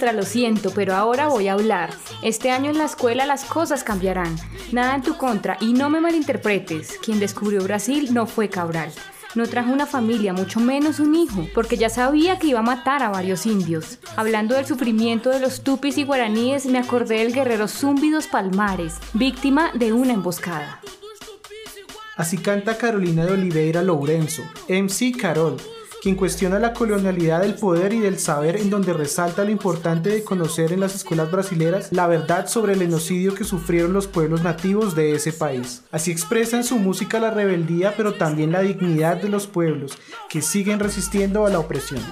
Lo siento, pero ahora voy a hablar. Este año en la escuela las cosas cambiarán. Nada en tu contra y no me malinterpretes. Quien descubrió Brasil no fue Cabral. No trajo una familia, mucho menos un hijo, porque ya sabía que iba a matar a varios indios. Hablando del sufrimiento de los tupis y guaraníes, me acordé del guerrero Zúmbidos Palmares, víctima de una emboscada. Así canta Carolina de Oliveira Lourenço, MC Carol, quien cuestiona la colonialidad del poder y del saber en donde resalta lo importante de conocer en las escuelas brasileras la verdad sobre el genocidio que sufrieron los pueblos nativos de ese país. Así expresa en su música la rebeldía pero también la dignidad de los pueblos que siguen resistiendo a la opresión.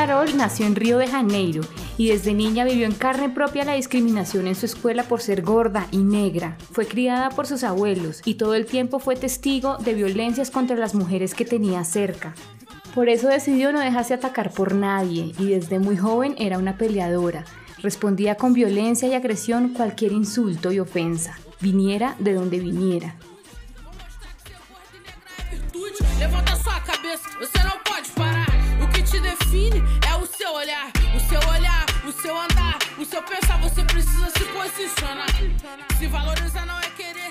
Carol nació en Río de Janeiro y desde niña vivió en carne propia la discriminación en su escuela por ser gorda y negra. Fue criada por sus abuelos y todo el tiempo fue testigo de violencias contra las mujeres que tenía cerca. Por eso decidió no dejarse atacar por nadie y desde muy joven era una peleadora. Respondía con violencia y agresión cualquier insulto y ofensa, viniera de donde viniera.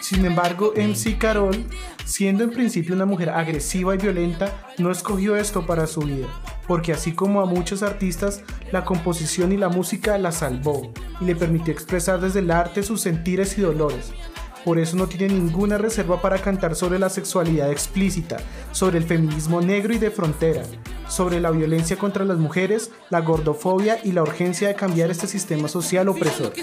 Sin embargo, MC Carol, siendo en principio una mujer agresiva y violenta, no escogió esto para su vida, porque así como a muchos artistas, la composición y la música la salvó y le permitió expresar desde el arte sus sentires y dolores, por eso no tiene ninguna reserva para cantar sobre la sexualidad explícita, sobre el feminismo negro y de frontera, sobre la violencia contra las mujeres, la gordofobia y la urgencia de cambiar este sistema social opresor.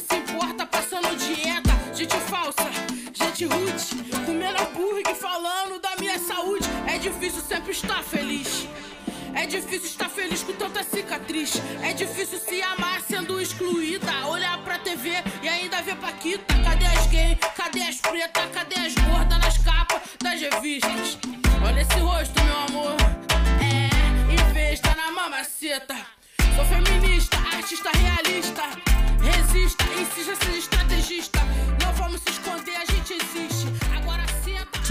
É difícil estar feliz com tanta cicatriz. É difícil se amar sendo excluída. Olhar pra TV e ainda ver Paquita. Cadê as gays? Cadê as pretas? Cadê as gordas nas capas das revistas? Olha esse rosto, meu amor. É, em vez tá na mamaceta.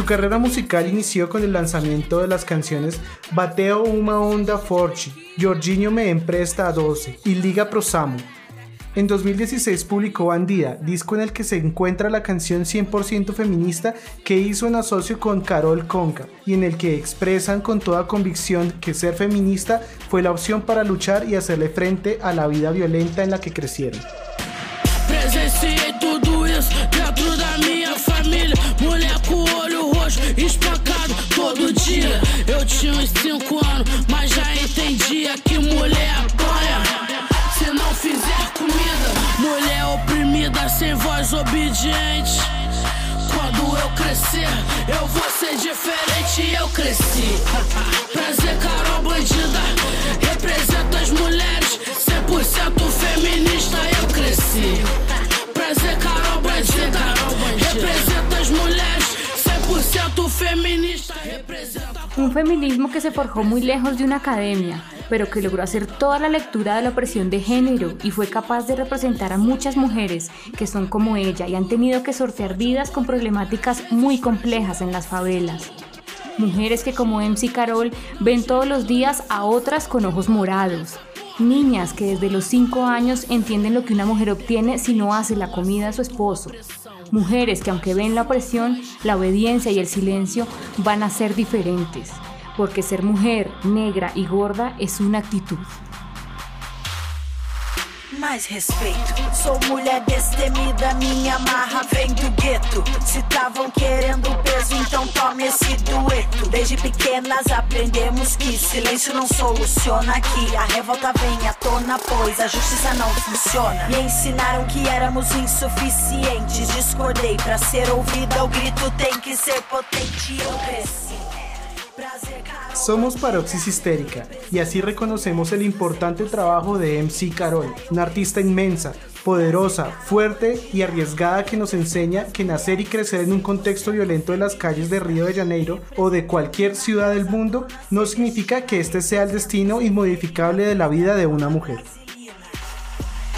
Su carrera musical inició con el lanzamiento de las canciones Bateo una onda forte, Jorginho me empresta a 12 y Liga Prosamo. En 2016 publicó Bandida, disco en el que se encuentra la canción 100% feminista que hizo en asocio con Carol Conca y en el que expresan con toda convicción que ser feminista fue la opción para luchar y hacerle frente a la vida violenta en la que crecieron. Espancado todo dia. Eu tinha uns 5 anos, mas já entendia que mulher apanha. Se não fizer comida, mulher oprimida, sem voz obediente. Quando eu crescer, eu vou ser diferente. Eu cresci. Un feminismo que se forjó muy lejos de una academia, pero que logró hacer toda la lectura de la opresión de género y fue capaz de representar a muchas mujeres que son como ella y han tenido que sortear vidas con problemáticas muy complejas en las favelas. Mujeres que como MC Carol ven todos los días a otras con ojos morados. Niñas que desde los 5 años entienden lo que una mujer obtiene si no hace la comida a su esposo Mujeres que aunque ven la opresión, la obediencia y el silencio van a ser diferentes, porque ser mujer, negra y gorda es una actitud. Mais respeito. Sou mulher destemida, minha marra vem do gueto. Se estavam querendo peso, então tome esse dueto. Desde pequenas aprendemos que silêncio não soluciona. aqui. a revolta vem à tona, pois a justiça não funciona. Me ensinaram que éramos insuficientes. Discordei pra ser ouvida, o grito tem que ser potente. Eu cresci. Somos Paroxis Histérica y así reconocemos el importante trabajo de MC Carol, una artista inmensa, poderosa, fuerte y arriesgada que nos enseña que nacer y crecer en un contexto violento de las calles de Río de Janeiro o de cualquier ciudad del mundo no significa que este sea el destino inmodificable de la vida de una mujer.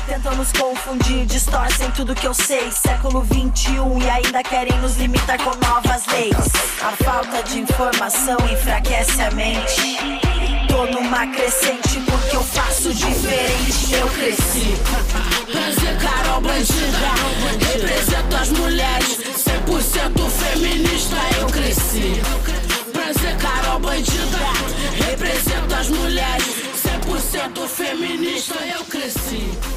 Tentam nos confundir, distorcem tudo que eu sei. Século 21 e ainda querem nos limitar com novas leis. A falta de informação enfraquece a mente. Tô numa crescente porque eu faço diferente. Eu cresci. Prazer, Carol Bandida. Represento as mulheres, 100% feminista. Eu cresci. Prazer, Carol Bandida. Represento as mulheres, 100% feminista. Eu cresci.